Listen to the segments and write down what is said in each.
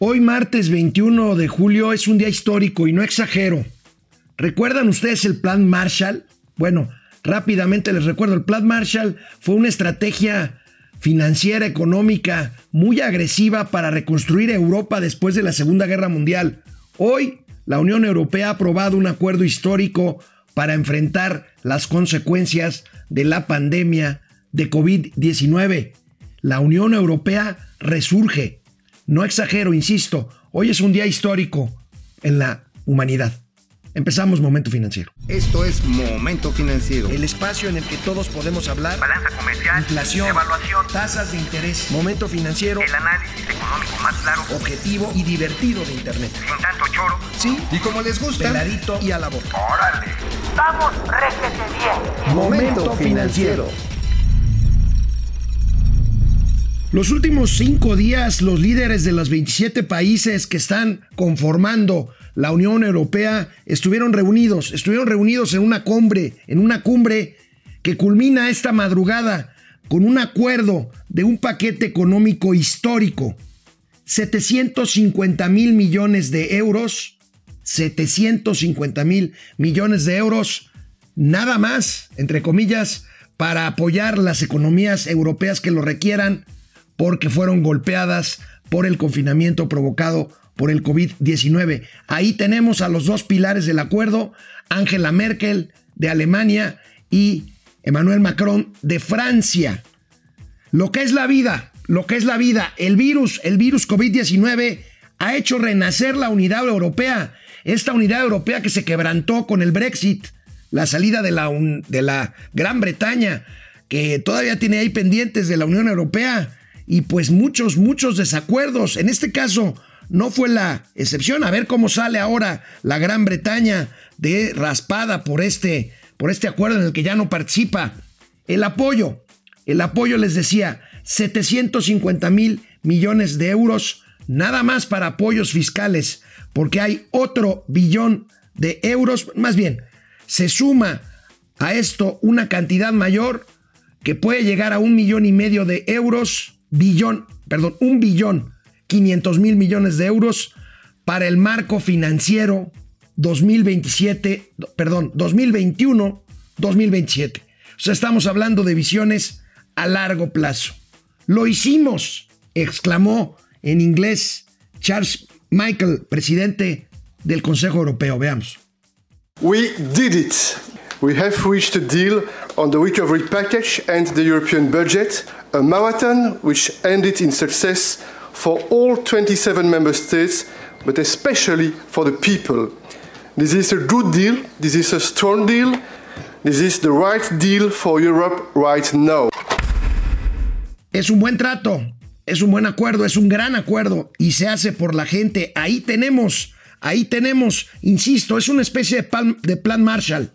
Hoy martes 21 de julio es un día histórico y no exagero. ¿Recuerdan ustedes el plan Marshall? Bueno, rápidamente les recuerdo, el plan Marshall fue una estrategia financiera, económica, muy agresiva para reconstruir Europa después de la Segunda Guerra Mundial. Hoy, la Unión Europea ha aprobado un acuerdo histórico para enfrentar las consecuencias de la pandemia de COVID-19. La Unión Europea resurge no exagero, insisto, hoy es un día histórico en la humanidad. Empezamos Momento Financiero. Esto es Momento Financiero. El espacio en el que todos podemos hablar. Balanza comercial. Inflación. Evaluación. Tasas de interés. Momento Financiero. El análisis económico más claro. Objetivo y divertido de Internet. Sin tanto choro. Sí. Y como les gusta. Peladito y a la boca. Órale. Vamos, réjete bien. Momento Financiero. Los últimos cinco días, los líderes de los 27 países que están conformando la Unión Europea estuvieron reunidos, estuvieron reunidos en una cumbre, en una cumbre que culmina esta madrugada con un acuerdo de un paquete económico histórico. 750 mil millones de euros, 750 mil millones de euros, nada más, entre comillas, para apoyar las economías europeas que lo requieran porque fueron golpeadas por el confinamiento provocado por el COVID-19. Ahí tenemos a los dos pilares del acuerdo, Angela Merkel de Alemania y Emmanuel Macron de Francia. Lo que es la vida, lo que es la vida, el virus, el virus COVID-19 ha hecho renacer la unidad europea, esta unidad europea que se quebrantó con el Brexit, la salida de la, de la Gran Bretaña, que todavía tiene ahí pendientes de la Unión Europea y pues muchos, muchos desacuerdos. En este caso no fue la excepción. A ver cómo sale ahora la Gran Bretaña de raspada por este, por este acuerdo en el que ya no participa. El apoyo, el apoyo les decía, 750 mil millones de euros nada más para apoyos fiscales, porque hay otro billón de euros, más bien, se suma a esto una cantidad mayor que puede llegar a un millón y medio de euros billón, perdón, un billón 500 mil millones de euros para el marco financiero 2027, perdón, 2021, 2027. O sea, estamos hablando de visiones a largo plazo. Lo hicimos, exclamó en inglés Charles Michael, presidente del Consejo Europeo. Veamos. We did it. We have reached a deal on the recovery package and the European budget a marathon which ended in success for all 27 member states, but especially for the people. This is a good deal, this is a strong deal, this is the right deal for Europe right now. Es un buen trato, es un buen acuerdo, es un gran acuerdo y se hace por la gente. Ahí tenemos, ahí tenemos, insisto, es una especie de plan, de plan Marshall,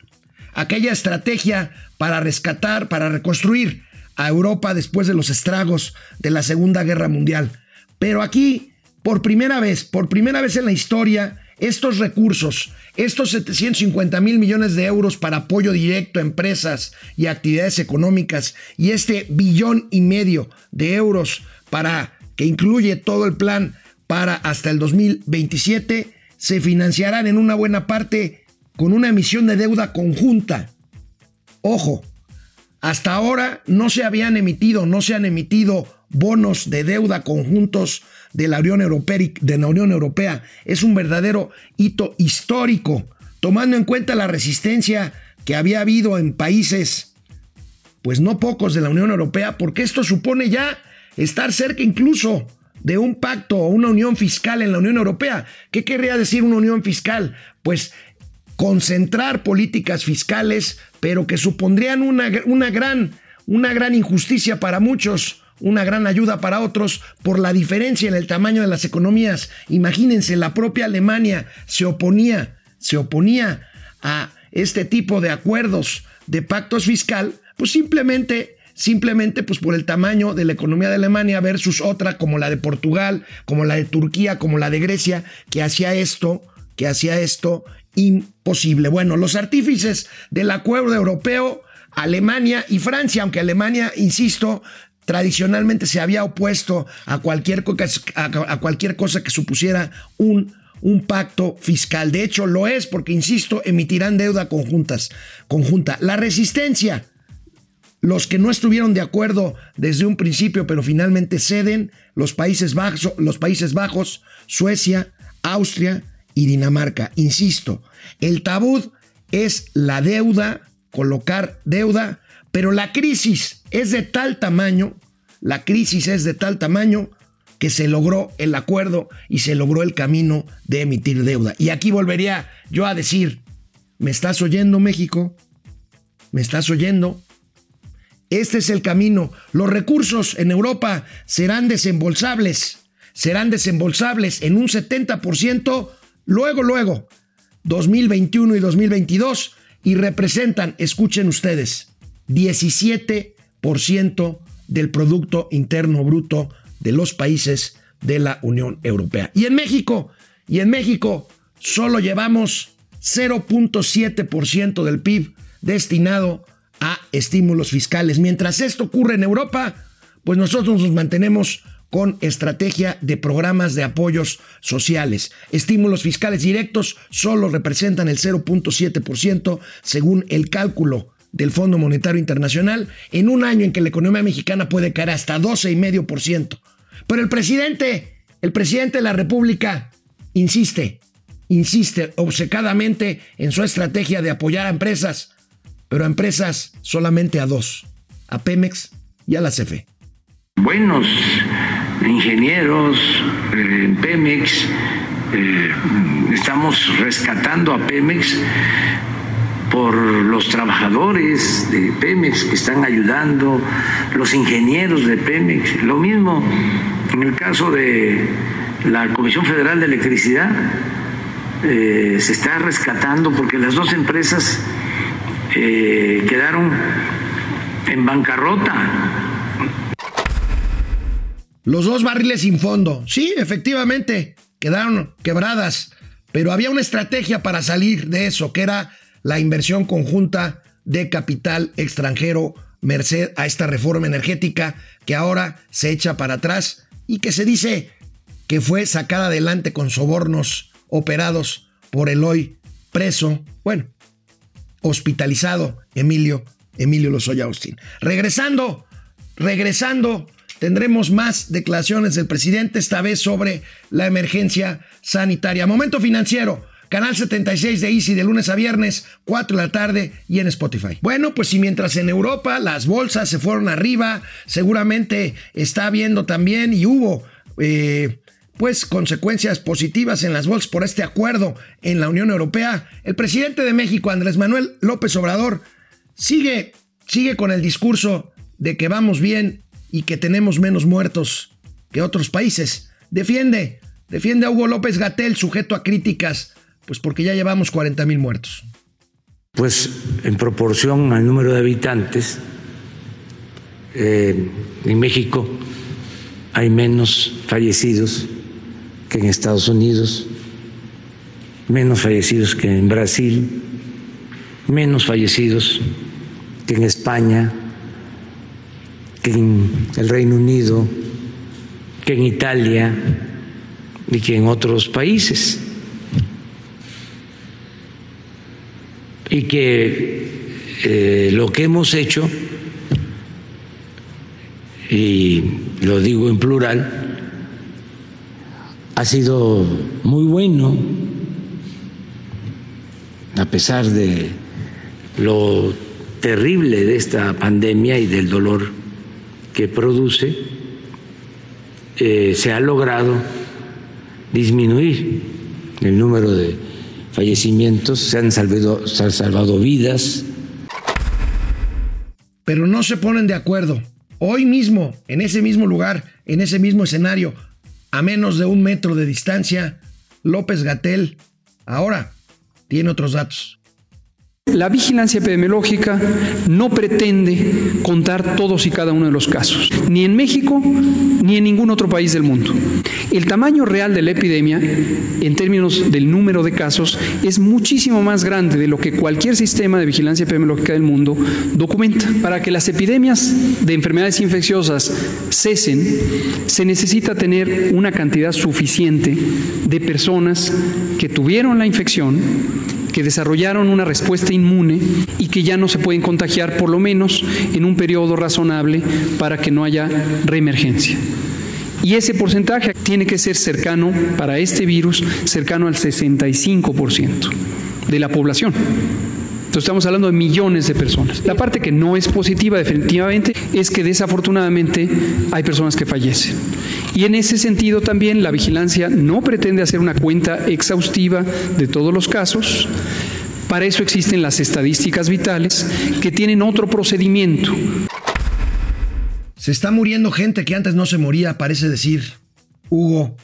aquella estrategia para rescatar, para reconstruir a Europa después de los estragos de la Segunda Guerra Mundial. Pero aquí, por primera vez, por primera vez en la historia, estos recursos, estos 750 mil millones de euros para apoyo directo a empresas y actividades económicas y este billón y medio de euros para que incluye todo el plan para hasta el 2027, se financiarán en una buena parte con una emisión de deuda conjunta. Ojo, hasta ahora no se habían emitido, no se han emitido bonos de deuda conjuntos de la Unión Europea. De la Unión Europea. Es un verdadero hito histórico, tomando en cuenta la resistencia que había habido en países, pues no pocos de la Unión Europea, porque esto supone ya estar cerca incluso de un pacto o una unión fiscal en la Unión Europea. ¿Qué querría decir una unión fiscal? Pues concentrar políticas fiscales, pero que supondrían una, una, gran, una gran injusticia para muchos, una gran ayuda para otros por la diferencia en el tamaño de las economías. Imagínense, la propia Alemania se oponía, se oponía a este tipo de acuerdos de pactos fiscal, pues simplemente simplemente pues por el tamaño de la economía de Alemania versus otra como la de Portugal, como la de Turquía, como la de Grecia, que hacía esto, que hacía esto imposible. Bueno, los artífices del acuerdo europeo, Alemania y Francia, aunque Alemania, insisto, tradicionalmente se había opuesto a cualquier, a cualquier cosa que supusiera un, un pacto fiscal. De hecho, lo es porque, insisto, emitirán deuda conjuntas, conjunta. La resistencia, los que no estuvieron de acuerdo desde un principio, pero finalmente ceden, los Países Bajos, los Países Bajos Suecia, Austria y Dinamarca. Insisto, el tabú es la deuda, colocar deuda, pero la crisis es de tal tamaño, la crisis es de tal tamaño que se logró el acuerdo y se logró el camino de emitir deuda. Y aquí volvería yo a decir, ¿me estás oyendo México? ¿Me estás oyendo? Este es el camino. Los recursos en Europa serán desembolsables. Serán desembolsables en un 70% luego, luego, 2021 y 2022 y representan, escuchen ustedes, 17% del Producto Interno Bruto de los países de la Unión Europea. Y en México, y en México solo llevamos 0.7% del PIB destinado a estímulos fiscales. Mientras esto ocurre en Europa, pues nosotros nos mantenemos con estrategia de programas de apoyos sociales. Estímulos fiscales directos solo representan el 0.7% según el cálculo del Fondo Monetario Internacional en un año en que la economía mexicana puede caer hasta 12,5%. Pero el presidente, el presidente de la República insiste, insiste obcecadamente en su estrategia de apoyar a empresas pero a empresas solamente a dos, a Pemex y a la CFE. Buenos ingenieros eh, en Pemex, eh, estamos rescatando a Pemex por los trabajadores de Pemex que están ayudando, los ingenieros de Pemex. Lo mismo en el caso de la Comisión Federal de Electricidad, eh, se está rescatando porque las dos empresas eh, quedaron en bancarrota. Los dos barriles sin fondo, sí, efectivamente, quedaron quebradas, pero había una estrategia para salir de eso, que era la inversión conjunta de capital extranjero merced a esta reforma energética que ahora se echa para atrás y que se dice que fue sacada adelante con sobornos operados por el hoy preso, bueno, hospitalizado Emilio, Emilio Lozoya Austin. Regresando, regresando, tendremos más declaraciones del presidente, esta vez sobre la emergencia sanitaria. Momento financiero. Canal 76 de Easy de lunes a viernes, 4 de la tarde y en Spotify. Bueno, pues si mientras en Europa las bolsas se fueron arriba, seguramente está habiendo también y hubo eh, pues consecuencias positivas en las bolsas por este acuerdo en la Unión Europea, el presidente de México, Andrés Manuel López Obrador, sigue, sigue con el discurso de que vamos bien y que tenemos menos muertos que otros países. Defiende, defiende a Hugo López Gatel, sujeto a críticas, pues porque ya llevamos 40 mil muertos. Pues en proporción al número de habitantes, eh, en México hay menos fallecidos que en Estados Unidos, menos fallecidos que en Brasil, menos fallecidos que en España, que en el Reino Unido, que en Italia y que en otros países. Y que eh, lo que hemos hecho, y lo digo en plural, ha sido muy bueno, a pesar de lo terrible de esta pandemia y del dolor que produce, eh, se ha logrado disminuir el número de fallecimientos, se han salvado, se han salvado vidas. Pero no se ponen de acuerdo. Hoy mismo, en ese mismo lugar, en ese mismo escenario, a menos de un metro de distancia, López Gatel ahora tiene otros datos. La vigilancia epidemiológica no pretende contar todos y cada uno de los casos, ni en México ni en ningún otro país del mundo. El tamaño real de la epidemia, en términos del número de casos, es muchísimo más grande de lo que cualquier sistema de vigilancia epidemiológica del mundo documenta. Para que las epidemias de enfermedades infecciosas cesen, se necesita tener una cantidad suficiente de personas que tuvieron la infección que desarrollaron una respuesta inmune y que ya no se pueden contagiar por lo menos en un periodo razonable para que no haya reemergencia. Y ese porcentaje tiene que ser cercano para este virus, cercano al 65% de la población. Entonces estamos hablando de millones de personas. La parte que no es positiva definitivamente es que desafortunadamente hay personas que fallecen. Y en ese sentido también la vigilancia no pretende hacer una cuenta exhaustiva de todos los casos. Para eso existen las estadísticas vitales que tienen otro procedimiento. Se está muriendo gente que antes no se moría, parece decir Hugo,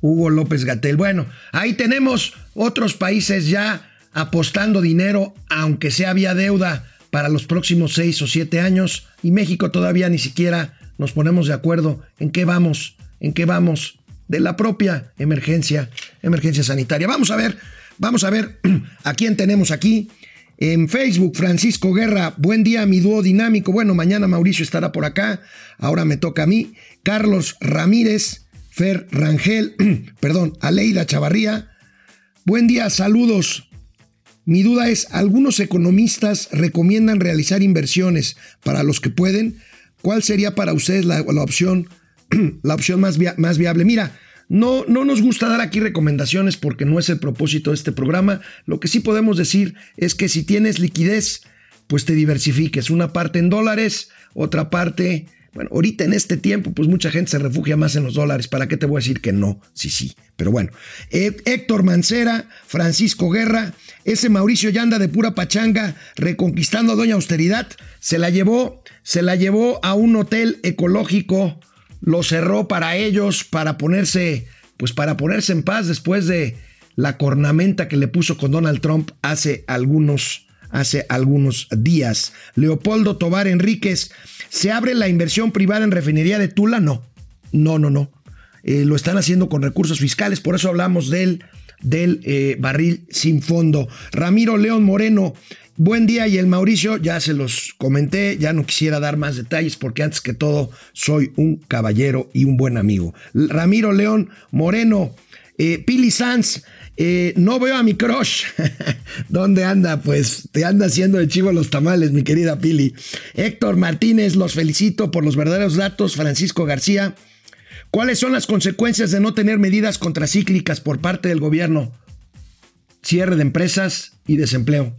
Hugo López Gatel. Bueno, ahí tenemos otros países ya apostando dinero, aunque sea vía deuda, para los próximos seis o siete años. Y México todavía ni siquiera nos ponemos de acuerdo en qué vamos, en qué vamos de la propia emergencia, emergencia sanitaria. Vamos a ver, vamos a ver a quién tenemos aquí. En Facebook, Francisco Guerra, buen día, mi dúo dinámico. Bueno, mañana Mauricio estará por acá, ahora me toca a mí. Carlos Ramírez, Fer Rangel, perdón, Aleida Chavarría. Buen día, saludos. Mi duda es, algunos economistas recomiendan realizar inversiones para los que pueden. ¿Cuál sería para ustedes la, opción, la opción más, más viable? Mira, no, no nos gusta dar aquí recomendaciones porque no es el propósito de este programa. Lo que sí podemos decir es que si tienes liquidez, pues te diversifiques. Una parte en dólares, otra parte bueno, ahorita en este tiempo, pues mucha gente se refugia más en los dólares. ¿Para qué te voy a decir que no? Sí, sí. Pero bueno, eh, Héctor Mancera, Francisco Guerra, ese Mauricio Yanda de pura pachanga, reconquistando a Doña Austeridad, se la llevó, se la llevó a un hotel ecológico, lo cerró para ellos, para ponerse, pues para ponerse en paz después de la cornamenta que le puso con Donald Trump hace algunos hace algunos días. Leopoldo Tobar Enríquez, ¿se abre la inversión privada en refinería de Tula? No, no, no, no. Eh, lo están haciendo con recursos fiscales, por eso hablamos del, del eh, barril sin fondo. Ramiro León Moreno, buen día y el Mauricio, ya se los comenté, ya no quisiera dar más detalles porque antes que todo soy un caballero y un buen amigo. Ramiro León Moreno, eh, Pili Sanz, eh, no veo a mi crush. ¿Dónde anda? Pues te anda haciendo de chivo los tamales, mi querida Pili. Héctor Martínez, los felicito por los verdaderos datos. Francisco García, ¿cuáles son las consecuencias de no tener medidas contracíclicas por parte del gobierno? Cierre de empresas y desempleo.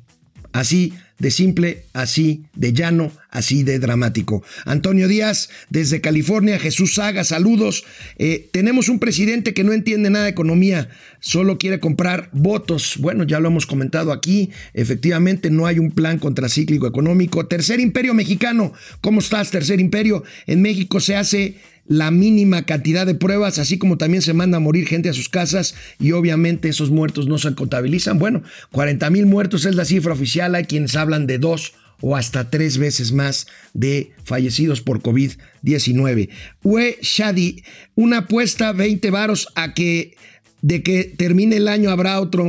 Así de simple, así de llano, así de dramático. Antonio Díaz, desde California, Jesús Saga, saludos. Eh, tenemos un presidente que no entiende nada de economía, solo quiere comprar votos. Bueno, ya lo hemos comentado aquí, efectivamente no hay un plan contracíclico económico. Tercer imperio mexicano, ¿cómo estás, tercer imperio? En México se hace la mínima cantidad de pruebas, así como también se manda a morir gente a sus casas y obviamente esos muertos no se contabilizan. Bueno, 40 mil muertos es la cifra oficial, hay quienes hablan de dos o hasta tres veces más de fallecidos por COVID-19. Ue Shadi, una apuesta 20 varos a que de que termine el año habrá otro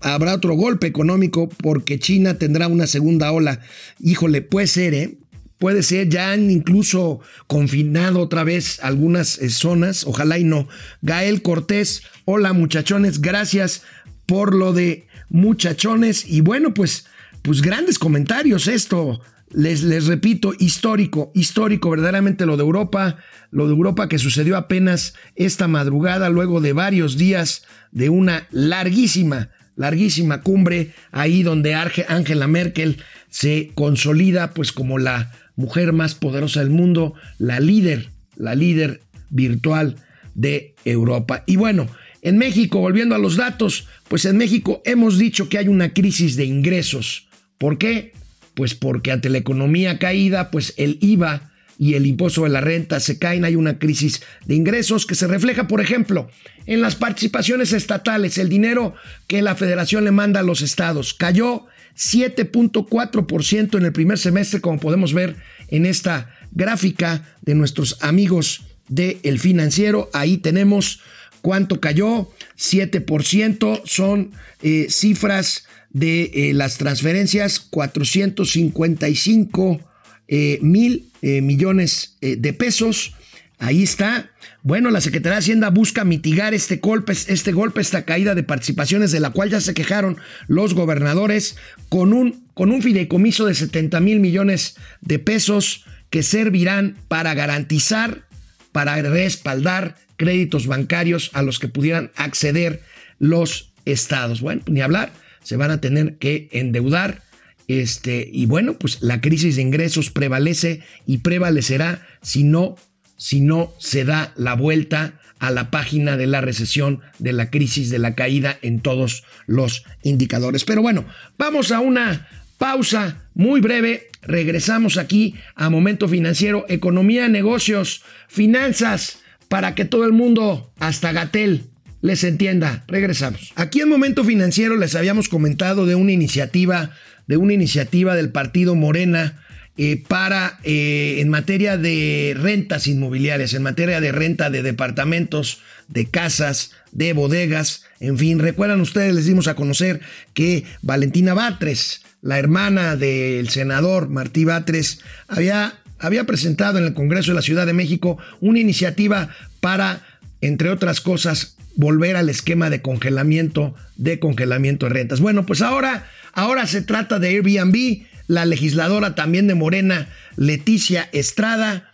habrá otro golpe económico porque China tendrá una segunda ola. Híjole, puede ser, ¿eh? Puede ser, ya han incluso confinado otra vez algunas eh, zonas, ojalá y no. Gael Cortés, hola muchachones, gracias por lo de muchachones. Y bueno, pues, pues grandes comentarios esto. Les, les repito, histórico, histórico, verdaderamente lo de Europa, lo de Europa que sucedió apenas esta madrugada, luego de varios días de una larguísima, larguísima cumbre, ahí donde Angela Merkel se consolida pues como la mujer más poderosa del mundo, la líder, la líder virtual de Europa. Y bueno, en México, volviendo a los datos, pues en México hemos dicho que hay una crisis de ingresos. ¿Por qué? Pues porque ante la economía caída, pues el IVA y el impuesto de la renta se caen, hay una crisis de ingresos que se refleja, por ejemplo, en las participaciones estatales, el dinero que la federación le manda a los estados cayó 7.4% en el primer semestre, como podemos ver en esta gráfica de nuestros amigos de El Financiero. Ahí tenemos cuánto cayó, 7%, son eh, cifras de eh, las transferencias, 455 eh, mil millones de pesos. Ahí está. Bueno, la Secretaría de Hacienda busca mitigar este golpe, este golpe, esta caída de participaciones de la cual ya se quejaron los gobernadores con un, con un fideicomiso de 70 mil millones de pesos que servirán para garantizar, para respaldar créditos bancarios a los que pudieran acceder los estados. Bueno, ni hablar, se van a tener que endeudar. Este, y bueno, pues la crisis de ingresos prevalece y prevalecerá si no si no se da la vuelta a la página de la recesión, de la crisis, de la caída en todos los indicadores. Pero bueno, vamos a una pausa muy breve. Regresamos aquí a Momento Financiero, Economía, Negocios, Finanzas, para que todo el mundo, hasta Gatel, les entienda. Regresamos. Aquí en Momento Financiero les habíamos comentado de una iniciativa, de una iniciativa del partido Morena eh, para, eh, en materia de rentas inmobiliarias, en materia de renta de departamentos, de casas, de bodegas, en fin, recuerdan ustedes, les dimos a conocer que Valentina Batres, la hermana del senador Martí Batres, había, había presentado en el Congreso de la Ciudad de México una iniciativa para, entre otras cosas, volver al esquema de congelamiento, de congelamiento de rentas. Bueno, pues ahora, ahora se trata de Airbnb la legisladora también de Morena, Leticia Estrada,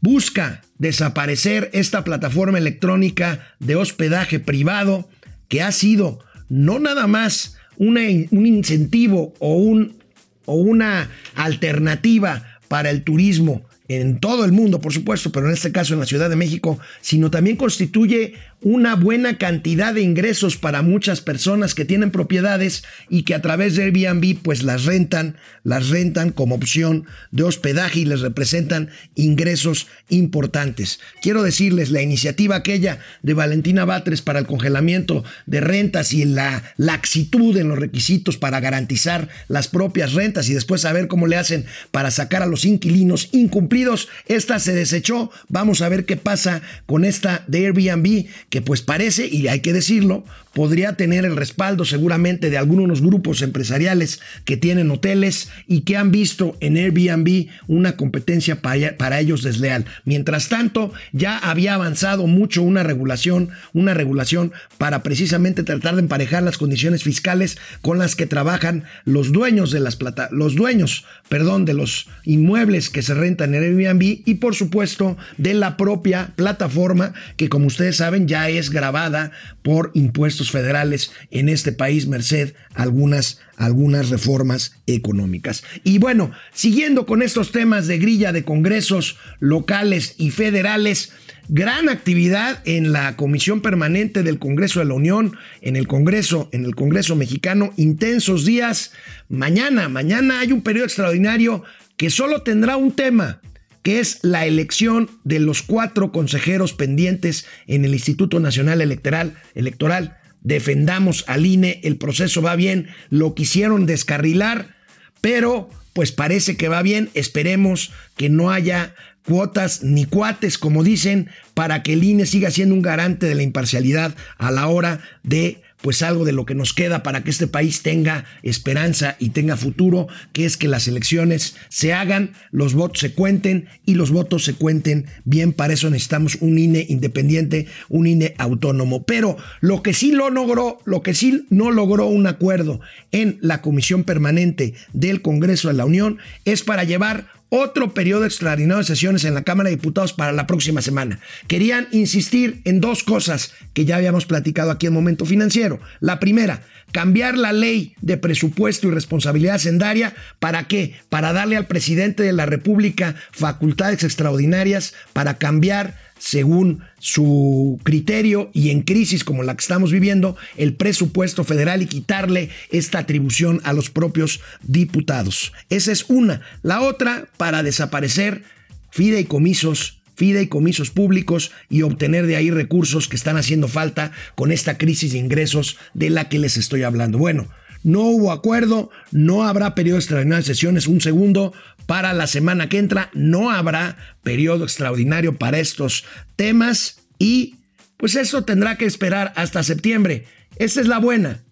busca desaparecer esta plataforma electrónica de hospedaje privado que ha sido no nada más un incentivo o, un, o una alternativa para el turismo en todo el mundo, por supuesto, pero en este caso en la Ciudad de México, sino también constituye una buena cantidad de ingresos para muchas personas que tienen propiedades y que a través de Airbnb pues las rentan, las rentan como opción de hospedaje y les representan ingresos importantes. Quiero decirles, la iniciativa aquella de Valentina Batres para el congelamiento de rentas y la laxitud en los requisitos para garantizar las propias rentas y después saber cómo le hacen para sacar a los inquilinos incumplidos, esta se desechó. Vamos a ver qué pasa con esta de Airbnb que pues parece, y hay que decirlo, podría tener el respaldo seguramente de algunos grupos empresariales que tienen hoteles y que han visto en Airbnb una competencia para ellos desleal. Mientras tanto, ya había avanzado mucho una regulación, una regulación para precisamente tratar de emparejar las condiciones fiscales con las que trabajan los dueños de las plata los dueños, perdón, de los inmuebles que se rentan en Airbnb y por supuesto de la propia plataforma que como ustedes saben ya es grabada por impuestos federales en este país, merced algunas, algunas reformas económicas. Y bueno, siguiendo con estos temas de grilla de congresos locales y federales, gran actividad en la Comisión Permanente del Congreso de la Unión, en el Congreso, en el Congreso mexicano, intensos días. Mañana, mañana hay un periodo extraordinario que solo tendrá un tema, que es la elección de los cuatro consejeros pendientes en el Instituto Nacional Electoral, Electoral. Defendamos al INE, el proceso va bien, lo quisieron descarrilar, pero pues parece que va bien, esperemos que no haya cuotas ni cuates, como dicen, para que el INE siga siendo un garante de la imparcialidad a la hora de pues algo de lo que nos queda para que este país tenga esperanza y tenga futuro, que es que las elecciones se hagan, los votos se cuenten y los votos se cuenten bien. Para eso necesitamos un INE independiente, un INE autónomo. Pero lo que sí lo logró, lo que sí no logró un acuerdo en la Comisión Permanente del Congreso de la Unión es para llevar otro periodo extraordinario de sesiones en la Cámara de Diputados para la próxima semana. Querían insistir en dos cosas que ya habíamos platicado aquí en Momento Financiero. La primera, cambiar la ley de presupuesto y responsabilidad sendaria. ¿Para qué? Para darle al presidente de la República facultades extraordinarias para cambiar según su criterio y en crisis como la que estamos viviendo, el presupuesto federal y quitarle esta atribución a los propios diputados. Esa es una. La otra, para desaparecer fideicomisos fideicomisos públicos y obtener de ahí recursos que están haciendo falta con esta crisis de ingresos de la que les estoy hablando. Bueno, no hubo acuerdo, no habrá periodo extraordinario de sesiones. Un segundo, para la semana que entra no habrá periodo extraordinario para estos temas y pues eso tendrá que esperar hasta septiembre. Esa es la buena.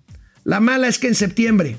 La mala es que en septiembre,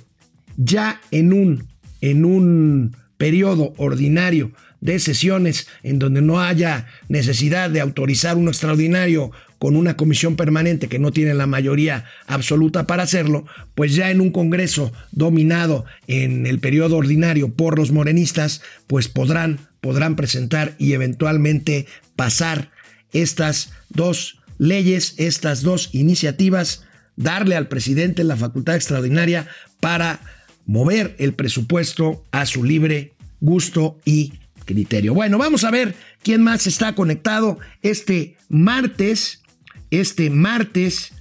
ya en un, en un periodo ordinario de sesiones en donde no haya necesidad de autorizar uno extraordinario con una comisión permanente que no tiene la mayoría absoluta para hacerlo, pues ya en un Congreso dominado en el periodo ordinario por los morenistas, pues podrán, podrán presentar y eventualmente pasar estas dos leyes, estas dos iniciativas, darle al presidente la facultad extraordinaria para mover el presupuesto a su libre gusto y criterio. Bueno, vamos a ver quién más está conectado este martes. Este martes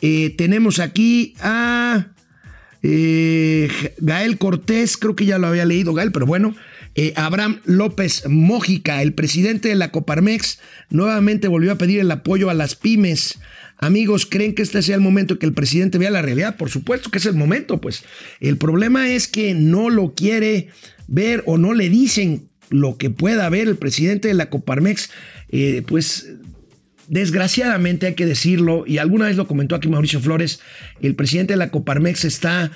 eh, tenemos aquí a eh, Gael Cortés, creo que ya lo había leído Gael, pero bueno. Eh, Abraham López Mójica, el presidente de la Coparmex, nuevamente volvió a pedir el apoyo a las pymes. Amigos, ¿creen que este sea el momento que el presidente vea la realidad? Por supuesto que es el momento, pues. El problema es que no lo quiere ver o no le dicen lo que pueda ver el presidente de la Coparmex, pues desgraciadamente hay que decirlo, y alguna vez lo comentó aquí Mauricio Flores, el presidente de la Coparmex está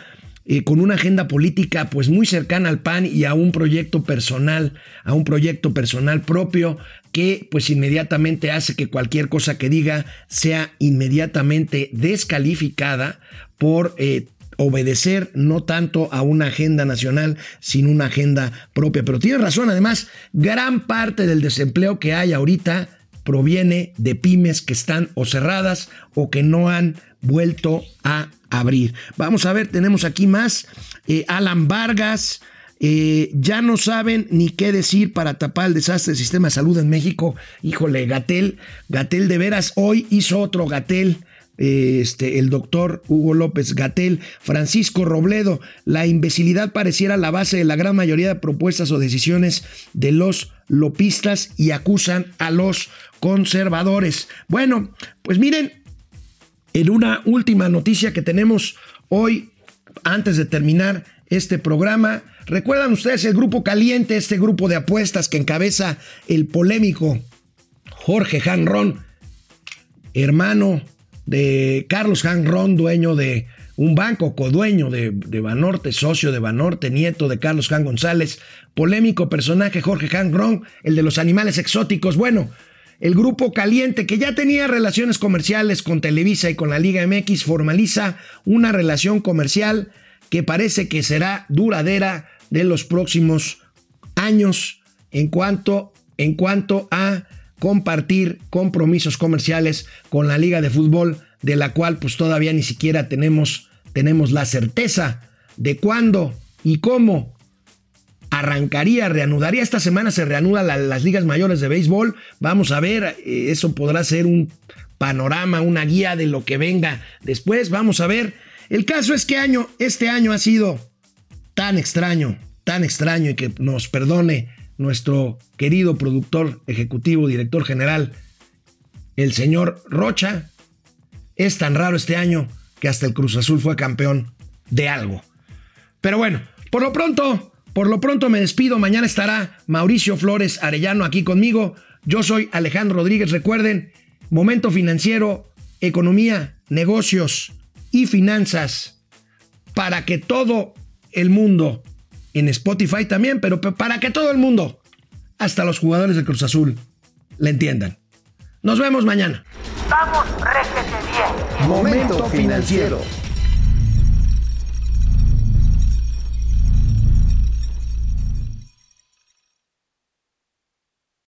eh, con una agenda política pues muy cercana al PAN y a un proyecto personal, a un proyecto personal propio que pues inmediatamente hace que cualquier cosa que diga sea inmediatamente descalificada por eh, obedecer no tanto a una agenda nacional, sino una agenda propia. Pero tiene razón, además, gran parte del desempleo que hay ahorita proviene de pymes que están o cerradas o que no han vuelto a abrir. Vamos a ver, tenemos aquí más. Eh, Alan Vargas. Eh, ya no saben ni qué decir para tapar el desastre del sistema de salud en México. Híjole, Gatel, Gatel de veras, hoy hizo otro Gatel este, el doctor Hugo López Gatel, Francisco Robledo, la imbecilidad pareciera la base de la gran mayoría de propuestas o decisiones de los lopistas y acusan a los conservadores. Bueno, pues miren, en una última noticia que tenemos hoy, antes de terminar este programa, recuerdan ustedes el grupo caliente, este grupo de apuestas que encabeza el polémico Jorge Janrón, hermano de Carlos Ron, dueño de un banco, codueño de, de, Banorte, socio de Banorte, nieto de Carlos Jan González, polémico personaje Jorge Ron, el de los animales exóticos. Bueno, el grupo Caliente, que ya tenía relaciones comerciales con Televisa y con la Liga MX, formaliza una relación comercial que parece que será duradera de los próximos años en cuanto, en cuanto a compartir compromisos comerciales con la Liga de Fútbol, de la cual pues todavía ni siquiera tenemos, tenemos la certeza de cuándo y cómo arrancaría, reanudaría. Esta semana se reanuda las ligas mayores de béisbol. Vamos a ver, eh, eso podrá ser un panorama, una guía de lo que venga después. Vamos a ver. El caso es que año, este año ha sido tan extraño, tan extraño y que nos perdone nuestro querido productor ejecutivo, director general, el señor Rocha. Es tan raro este año que hasta el Cruz Azul fue campeón de algo. Pero bueno, por lo pronto, por lo pronto me despido. Mañana estará Mauricio Flores Arellano aquí conmigo. Yo soy Alejandro Rodríguez. Recuerden, momento financiero, economía, negocios y finanzas para que todo el mundo en Spotify también, pero para que todo el mundo, hasta los jugadores de Cruz Azul, le entiendan. Nos vemos mañana. Vamos, réjete bien. Momento financiero.